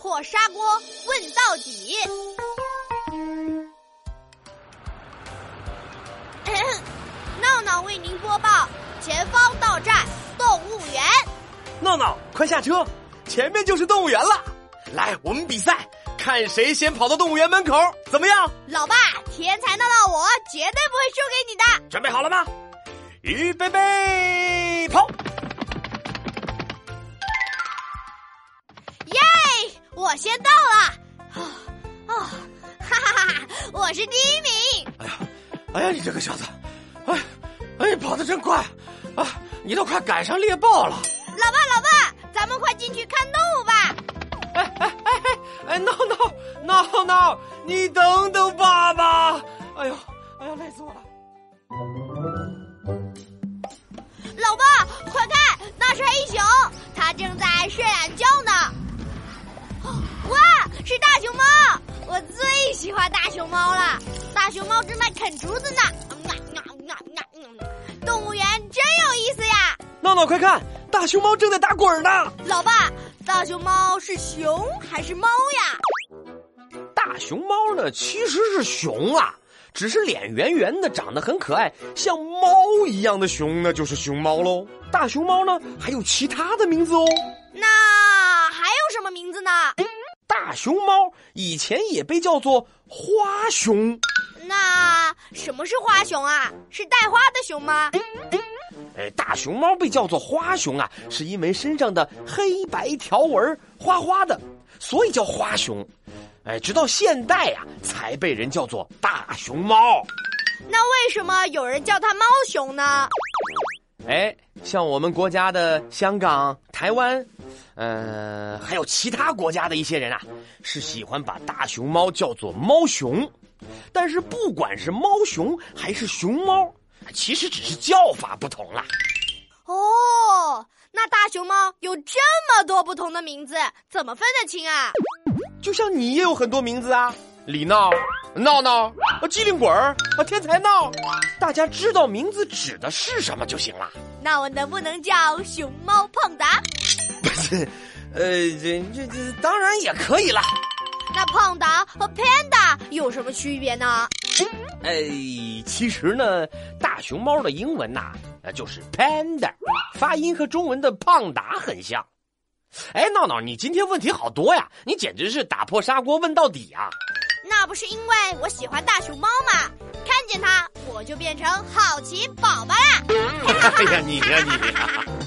破砂锅问到底。闹闹为您播报：前方到站动物园。闹闹，快下车，前面就是动物园了。来，我们比赛，看谁先跑到动物园门口，怎么样？老爸，天才闹闹，我绝对不会输给你的。准备好了吗？预备备，跑！我先到了。啊啊！哈哈哈哈！我是第一名。哎呀，哎呀，你这个小子，哎，哎，跑得真快啊！你都快赶上猎豹了。老爸，老爸，咱们快进去看动物吧。哎哎哎哎哎，闹闹闹闹，你等等爸爸！哎呦，哎呀，累死我了。老爸，快看，那是黑熊，它正在睡懒觉呢。哇，是大熊猫！我最喜欢大熊猫了。大熊猫正在啃竹子呢。动物园真有意思呀！闹闹，快看，大熊猫正在打滚呢。老爸，大熊猫是熊还是猫呀？大熊猫呢，其实是熊啊。只是脸圆圆的，长得很可爱，像猫一样的熊呢，就是熊猫喽。大熊猫呢，还有其他的名字哦。那还有什么名字呢？大熊猫以前也被叫做花熊。那什么是花熊啊？是带花的熊吗？哎，大熊猫被叫做花熊啊，是因为身上的黑白条纹花花的，所以叫花熊。哎，直到现代呀，才被人叫做大熊猫。那为什么有人叫它猫熊呢？哎，像我们国家的香港、台湾，呃，还有其他国家的一些人啊，是喜欢把大熊猫叫做猫熊。但是不管是猫熊还是熊猫，其实只是叫法不同啦。哦，那大熊猫有这么多不同的名字，怎么分得清啊？就像你也有很多名字啊，李闹、闹闹、机灵鬼儿、天才闹，大家知道名字指的是什么就行了。那我能不能叫熊猫胖达？不是，呃，这这这当然也可以了。那胖达和 panda 有什么区别呢？哎，其实呢，大熊猫的英文呐，呃，就是 panda，发音和中文的胖达很像。哎，闹闹，你今天问题好多呀！你简直是打破砂锅问到底啊！那不是因为我喜欢大熊猫吗？看见它，我就变成好奇宝宝啦！哎呀，你呀你！